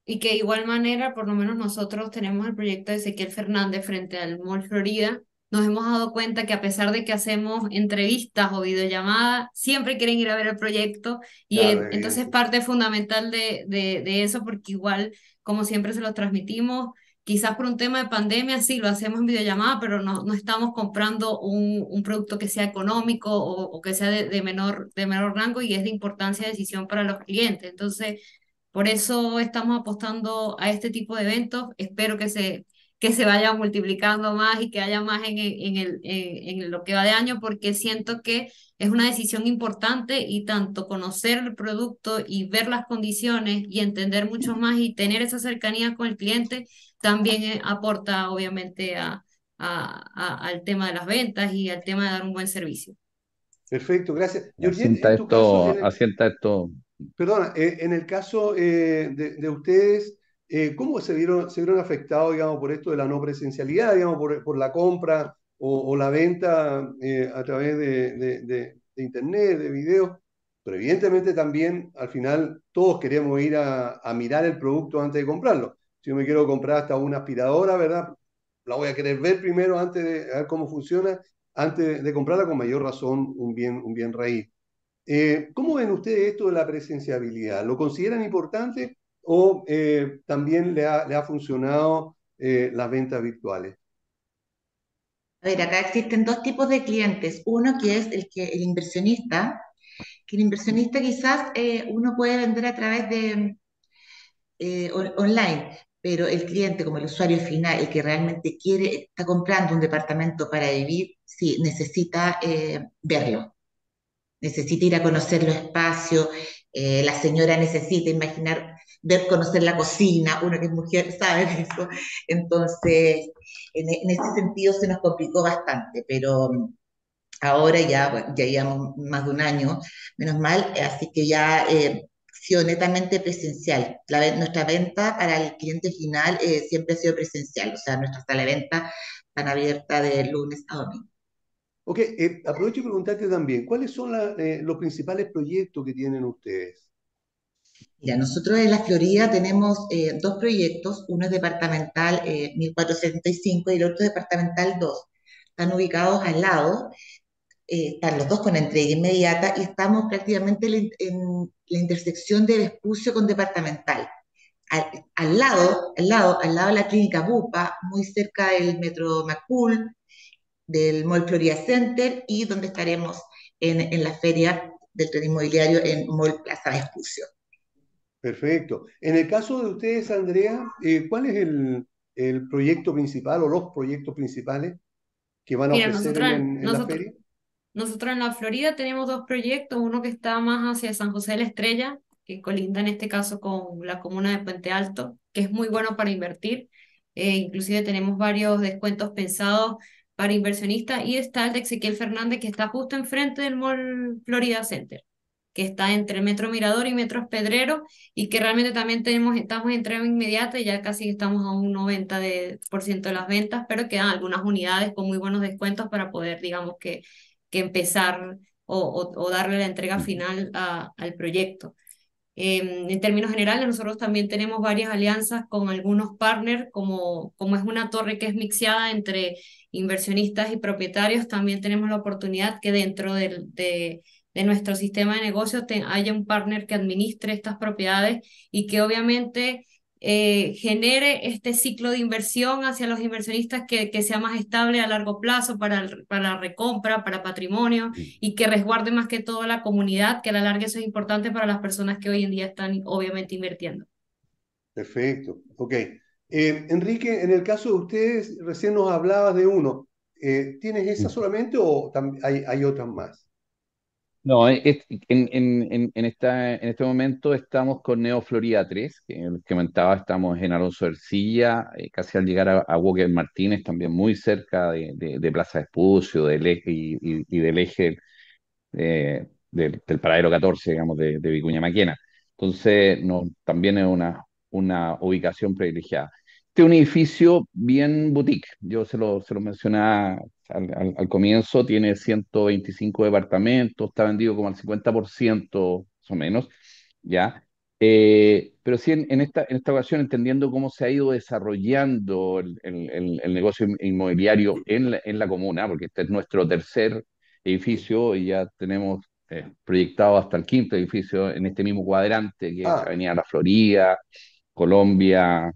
Y que de igual manera, por lo menos nosotros tenemos el proyecto de Ezequiel Fernández frente al Mall Florida. Nos hemos dado cuenta que a pesar de que hacemos entrevistas o videollamadas, siempre quieren ir a ver el proyecto y entonces parte fundamental de, de, de eso porque igual, como siempre se lo transmitimos, Quizás por un tema de pandemia sí lo hacemos en videollamada, pero no, no estamos comprando un, un producto que sea económico o, o que sea de, de, menor, de menor rango y es de importancia de decisión para los clientes. Entonces, por eso estamos apostando a este tipo de eventos. Espero que se, que se vaya multiplicando más y que haya más en, en, el, en, lo que va de año, porque siento que es una decisión importante y tanto conocer el producto y ver las condiciones y entender mucho más y tener esa cercanía con el cliente también eh, aporta obviamente a, a, al tema de las ventas y al tema de dar un buen servicio. Perfecto, gracias. Asienta esto, asienta esto. Perdona, eh, en el caso eh, de, de ustedes, eh, ¿cómo se vieron, se vieron afectados, digamos, por esto de la no presencialidad, digamos, por, por la compra o, la venta eh, a través de, de, Internet, de videos? Pero evidentemente también, al final, todos queremos ir a, a, mirar el producto antes de comprarlo. Si yo me quiero comprar hasta una aspiradora, ¿verdad? La voy a querer ver primero antes de ver cómo funciona, antes de comprarla con mayor razón un bien, un bien raíz. Eh, ¿Cómo ven ustedes esto de la presenciabilidad? ¿Lo consideran importante o eh, también le ha, le ha funcionado eh, las ventas virtuales? A ver, acá existen dos tipos de clientes. Uno que es el, que, el inversionista, que el inversionista quizás uno puede vender a través de online, pero el cliente como el usuario final, el que realmente quiere, está comprando un departamento para vivir, sí, necesita verlo, necesita ir a conocer los espacios, la señora necesita imaginar ver, conocer la cocina, uno que es mujer sabe eso. Entonces, en, ese sentido se nos complicó bastante, pero ahora ya, ya llevamos más de un año, menos mal, así que ya eh, sido netamente presencial. La, nuestra venta para el cliente final eh, siempre ha sido presencial, o sea, nuestra sala de venta están abierta de lunes a domingo. Ok, eh, aprovecho y preguntarte también, ¿cuáles son eh, los principales proyectos que tienen ustedes? Mira, nosotros en la Florida tenemos eh, dos proyectos, uno es departamental eh, 1475 y el otro departamental 2. Están ubicados al lado, eh, están los dos con entrega inmediata y estamos prácticamente en, la intersección de Vespucio con Departamental. Al, lado, al lado, al lado de la clínica Bupa, muy cerca del Metro Macul, del Mall Florida Center y donde estaremos en, en la feria del tren inmobiliario en Mall Plaza Vespucio. Perfecto. En el caso de ustedes, Andrea, eh, ¿cuál es el, el, proyecto principal o los proyectos principales que van a ofrecer en, la feria? Nosotros en la Florida tenemos dos proyectos, uno que está más hacia San José de la Estrella, que colinda en este caso con la comuna de Puente Alto, que es muy bueno para invertir. Eh, inclusive tenemos varios descuentos pensados para inversionistas y está el de Ezequiel Fernández que está justo enfrente del Mall Florida Center que está entre Metro Mirador y Metro Pedrero y que realmente también tenemos, estamos en entrega inmediata y ya casi estamos a un 90% de, por ciento de las ventas, pero quedan algunas unidades con muy buenos descuentos para poder, digamos, que, que empezar o, o, darle la entrega final a, al proyecto. Em, en términos generales, nosotros también tenemos varias alianzas con algunos partners, como, como es una torre que es mixeada entre inversionistas y propietarios, también tenemos la oportunidad que dentro de, de nuestro sistema de negocios haya un partner que administre estas propiedades y que obviamente eh, genere este ciclo de inversión hacia los inversionistas que, que sea más estable a largo plazo para, para la recompra, para patrimonio y que resguarde más que todo la comunidad, que a la larga eso es importante para las personas que hoy en día están obviamente invirtiendo. Perfecto, ok. Eh, Enrique, en el caso de ustedes, recién nos hablabas de uno. Eh, ¿Tienes esa solamente o hay, hay otras más? No, en, en, en, esta, en este momento estamos con Neo Florida 3, que comentaba, estamos en Alonso Ercilla, eh, casi al llegar a, Walker Martínez, también muy cerca de, de, Plaza Espucio del eje y, y, del eje eh, del, paradero 14, digamos, de, de Vicuña Maquena. Entonces, no, también es una, una ubicación privilegiada. Este es un edificio bien boutique, yo se lo, se lo mencionaba al, al, comienzo, tiene 125 departamentos, está vendido como al 50% más o menos, ¿ya? Eh, pero sí, en, esta, en esta ocasión, entendiendo cómo se ha ido desarrollando el, el, el negocio inmobiliario en la, en la, comuna, porque este es nuestro tercer edificio y ya tenemos eh, proyectado hasta el quinto edificio en este mismo cuadrante, que es ah. Avenida La Florida, Colombia,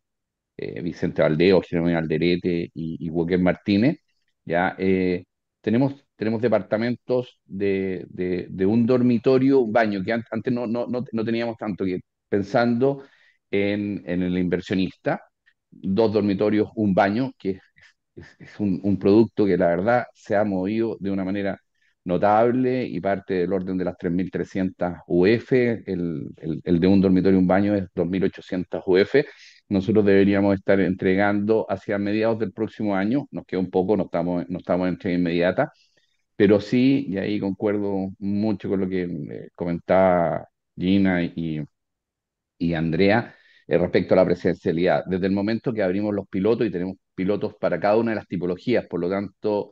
eh, Vicente Valdeo, Jerónimo Alderete y, y Martínez. ¿ya? Eh, tenemos, tenemos departamentos de, de, un dormitorio, un baño, que antes no, no, no, teníamos tanto, que pensando en, en, el inversionista, dos dormitorios, un baño, que es, es, un, producto que la verdad se ha movido de una manera notable y parte del orden de las 3.300 UF, el, el, el, de un dormitorio, un baño es 2.800 UF, nosotros deberíamos estar entregando hacia mediados del próximo año, nos queda un poco, no estamos, no estamos en entrega inmediata, pero sí, y ahí concuerdo mucho con lo que eh, comentaba Gina y, y Andrea eh, respecto a la presencialidad. Desde el momento que abrimos los pilotos y tenemos pilotos para cada una de las tipologías, por lo tanto,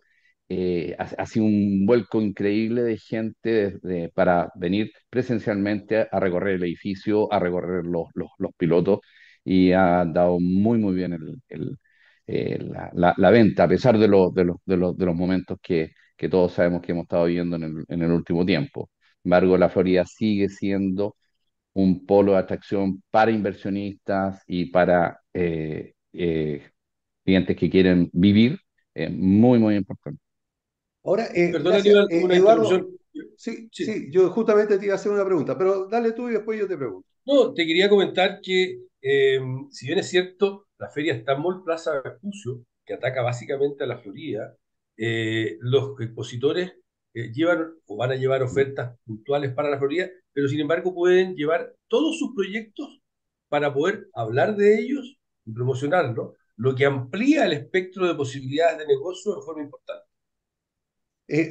eh, ha, sido un vuelco increíble de gente para venir presencialmente a, recorrer el edificio, a recorrer los, los, los pilotos y ha dado muy, muy bien el, el, eh, la, la, venta, a pesar de, lo, de, los, de, los, de los momentos que, que todos sabemos que hemos estado viviendo en el, en el último tiempo. Sin embargo, la Florida sigue siendo un polo de atracción para inversionistas y para eh, eh, clientes que quieren vivir, muy, muy importante. Ahora, Perdón, Eduardo, sí, sí, sí, yo justamente te iba a hacer una pregunta, pero dale tú y después yo te pregunto. No, te quería comentar que eh, si bien es cierto, la feria está en Mall Plaza Vespucio, que ataca básicamente a la Florida, eh, los expositores eh, llevan o van a llevar ofertas puntuales para la Florida, pero sin embargo pueden llevar todos sus proyectos para poder hablar de ellos y promocionarlos, lo que amplía el espectro de posibilidades de negocio de forma importante.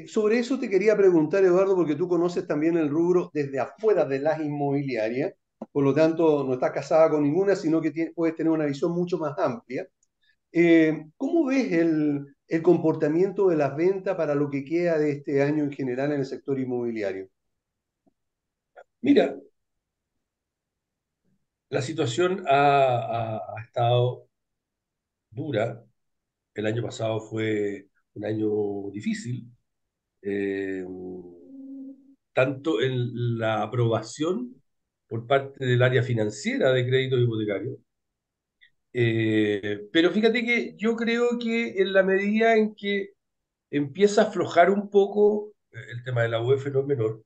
sobre eso te quería preguntar, Eduardo, porque tú conoces también el rubro desde afuera de las inmobiliarias por lo tanto no está casada con ninguna, sino que puedes tener una visión mucho más amplia. Eh, ¿Cómo ves el, comportamiento de las ventas para lo que queda de este año en general en el sector inmobiliario? Mira, la situación ha, ha, estado dura. El año pasado fue un año difícil. eh, tanto en la aprobación por parte del área financiera de créditos hipotecarios. Eh, pero fíjate que yo creo que en la medida en que empieza a aflojar un poco, eh, el tema de la UEF no es menor,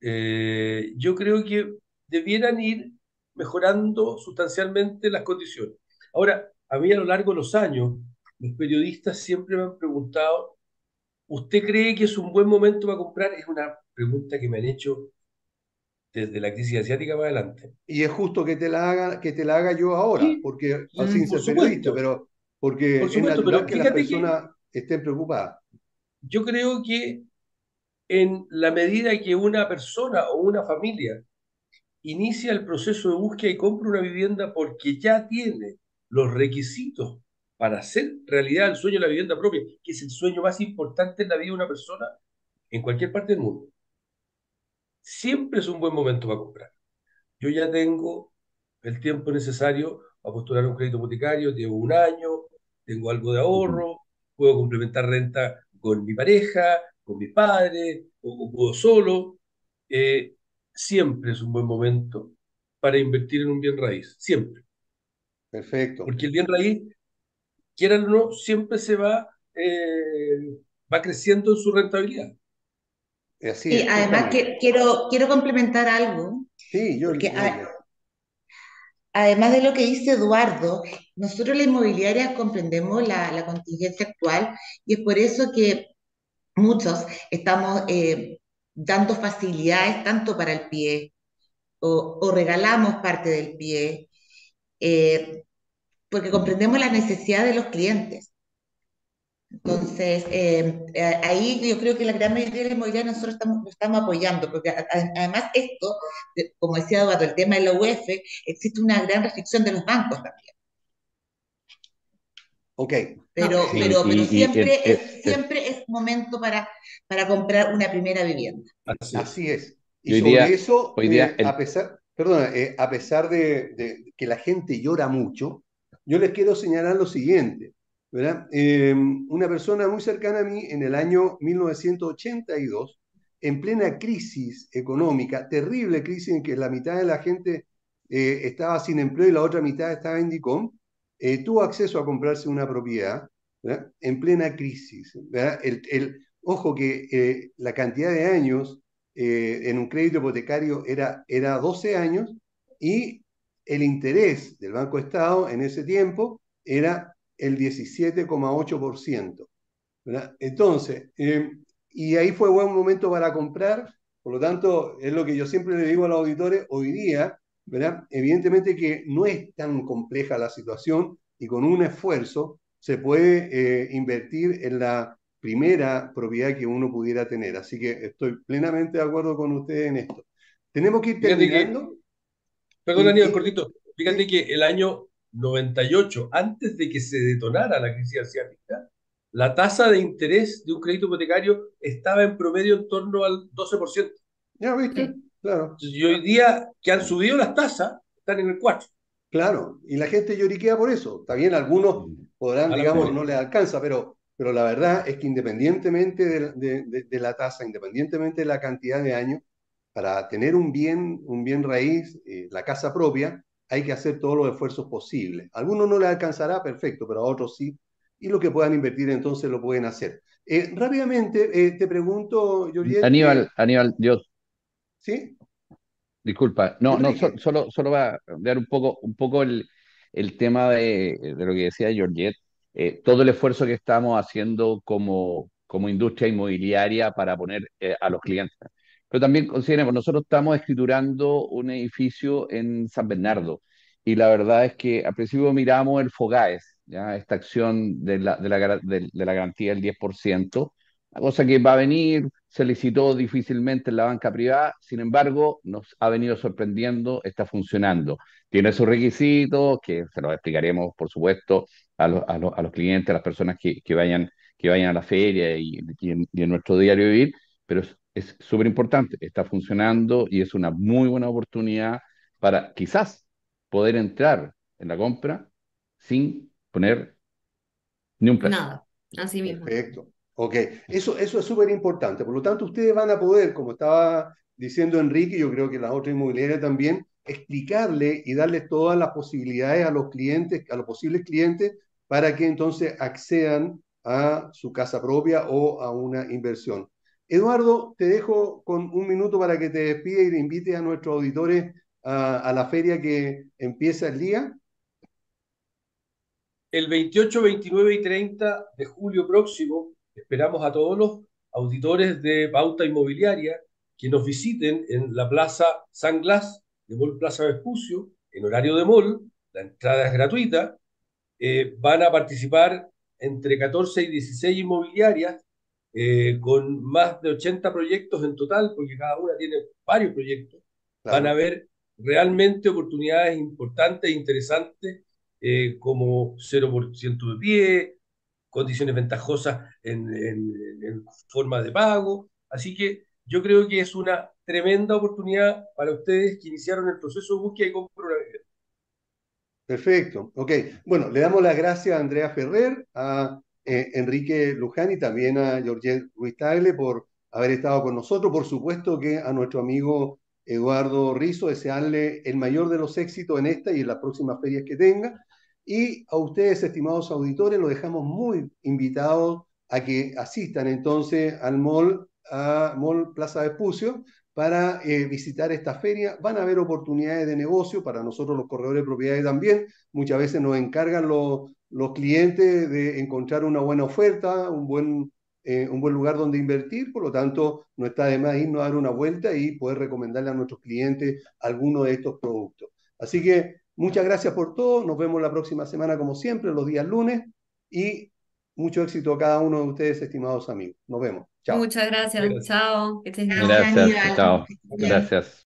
eh, yo creo que debieran ir mejorando sustancialmente las condiciones. Ahora, a mí a lo largo de los años, los periodistas siempre me han preguntado, ¿usted cree que es un buen momento para comprar? Es una pregunta que me han hecho desde la crisis asiática para adelante. Y es justo que te la haga, que te la haga yo ahora, porque sin ser periodista, pero porque por supuesto, pero que las personas estén preocupadas. Yo creo que en la medida que una persona o una familia inicia el proceso de búsqueda y compra una vivienda porque ya tiene los requisitos para hacer realidad el sueño de la vivienda propia, que es el sueño más importante en la vida de una persona en cualquier parte del mundo siempre es un buen momento para comprar. Yo ya tengo el tiempo necesario para postular un crédito hipotecario, llevo un año, tengo algo de ahorro, puedo complementar renta con mi pareja, con mi padre, o, puedo solo. Eh, siempre es un buen momento para invertir en un bien raíz, siempre. Perfecto. Porque el bien raíz, quieran o no, siempre se va, eh, va creciendo en su rentabilidad. Y además que, quiero, quiero complementar algo. Sí, yo porque Además de lo que dice Eduardo, nosotros la inmobiliaria comprendemos la, la contingencia actual y es por eso que muchos estamos eh, dando facilidades tanto para el pie o, o regalamos parte del pie, eh, porque comprendemos la necesidad de los clientes. Entonces, eh, eh, ahí yo creo que la gran mayoría de la inmobiliaria nosotros estamos, estamos apoyando, porque además esto, como decía Eduardo, el tema de la UEF, existe una gran restricción de los bancos también. Ok. Pero, pero, pero siempre, es, siempre es momento para, para comprar una primera vivienda. Así es. Y, sobre eso, eh, a pesar, perdona, a pesar de, de que la gente llora mucho, yo les quiero señalar lo siguiente Em, una persona muy cercana a mí en el año 1982, en plena crisis económica, terrible crisis en que la mitad de la gente eh, estaba sin empleo y la otra mitad estaba en DICOM, eh, tuvo acceso a comprarse una propiedad en plena crisis. El, ojo que eh, la cantidad de años en un crédito hipotecario era, era 12 años y el interés del Banco Estado en ese tiempo era el 17,8%. Entonces, eh, y ahí fue buen momento para comprar, por lo tanto, es lo que yo siempre le digo a los auditores, hoy día, ¿verdad? evidentemente que no es tan compleja la situación y con un esfuerzo se puede eh, invertir en la primera propiedad que uno pudiera tener. Así que estoy plenamente de acuerdo con ustedes en esto. Tenemos que ir terminando. perdón, Aníbal, cortito. Fíjate que el año 98, antes de que se detonara la crisis asiática, la tasa de interés de un crédito hipotecario estaba en promedio en torno al 12%. Ya viste, claro. Y hoy día que han subido las tasas, están en el 4%. Claro, y la gente lloriquea por eso. También algunos podrán, digamos, no les alcanza, pero, pero la verdad es que independientemente de, la tasa, independientemente de la cantidad de años, para tener un bien, un bien raíz, eh, la casa propia, hay que hacer todos los esfuerzos posibles. A algunos no les alcanzará, perfecto, pero a otros sí. Y lo que puedan invertir entonces lo pueden hacer. Eh, rápidamente, eh, te pregunto, Juliet. Aníbal, eh, Aníbal, yo. ¿Sí? Disculpa, no, no, solo, solo va a dar un poco, un poco el, el tema de, de, lo que decía Georgette. todo el esfuerzo que estamos haciendo como, como industria inmobiliaria para poner a los clientes pero también consideremos, nosotros estamos escriturando un edificio en San Bernardo y la verdad es que al principio miramos el FOGAES, ¿ya? esta acción de la, de la, de, la garantía del 10%, la cosa que va a venir, se licitó difícilmente en la banca privada, sin embargo, nos ha venido sorprendiendo, está funcionando. Tiene sus requisitos, que se los explicaremos, por supuesto, a, a, los clientes, a las personas que, que, vayan, que vayan a la feria y, y, en, y en nuestro diario vivir, pero es súper importante, está funcionando y es una muy buena oportunidad para quizás poder entrar en la compra sin poner ni un peso. Nada, así mismo. Perfecto. Ok, eso, eso es súper importante. Por lo tanto, ustedes van a poder, como estaba diciendo Enrique, yo creo que las otras inmobiliarias también, explicarle y darles todas las posibilidades a los clientes, a los posibles clientes, para que entonces accedan a su casa propia o a una inversión. Eduardo, te dejo con un minuto para que te despide y te invite a nuestros auditores a, la feria que empieza el día. El 28, 29 y 30 de julio próximo esperamos a todos los auditores de Pauta Inmobiliaria que nos visiten en la Plaza San Glass de Mall Plaza Vespucio, en horario de mall, la entrada es gratuita, eh, van a participar entre 14 y 16 inmobiliarias eh, con más de 80 proyectos en total, porque cada una tiene varios proyectos. Van a ver realmente oportunidades importantes e interesantes eh, como 0% de pie, condiciones ventajosas en, en, forma de pago. Así que yo creo que es una tremenda oportunidad para ustedes que iniciaron el proceso de búsqueda y compra una vivienda. Perfecto, ok. Bueno, le damos las gracias a Andrea Ferrer, a eh, Enrique Luján y también a Georget Ruiz Tagle por haber estado con nosotros. Por supuesto que a nuestro amigo Eduardo Rizo, desearle el mayor de los éxitos en esta y en las próximas ferias que tenga. Y a ustedes, estimados auditores, los dejamos muy invitados a que asistan entonces al mall, a Mall Plaza Vespucio para eh, visitar esta feria. Van a haber oportunidades de negocio para nosotros los corredores de propiedades también. Muchas veces nos encargan los, los clientes de encontrar una buena oferta, un buen, eh, un buen lugar donde invertir. Por lo tanto, no está de más irnos a dar una vuelta y poder recomendarle a nuestros clientes alguno de estos productos. Así que Muchas gracias por todo. Nos vemos la próxima semana, como siempre, los días lunes. Y mucho éxito a cada uno de ustedes, estimados amigos. Nos vemos. Chao. Muchas gracias. Chao. Gracias. Chao. Gracias.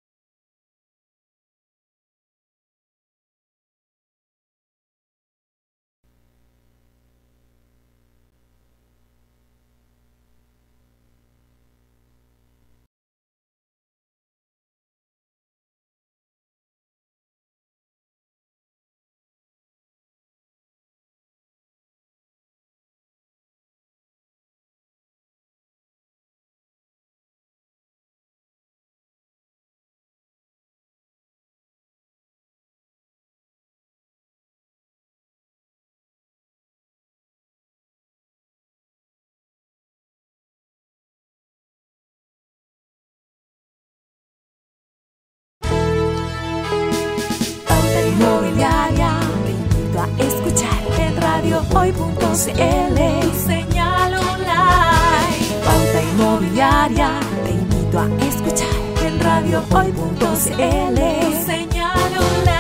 hoy.cl señal online. Pauta inmobiliaria, te invito a escuchar en radio hoy.cl señal online.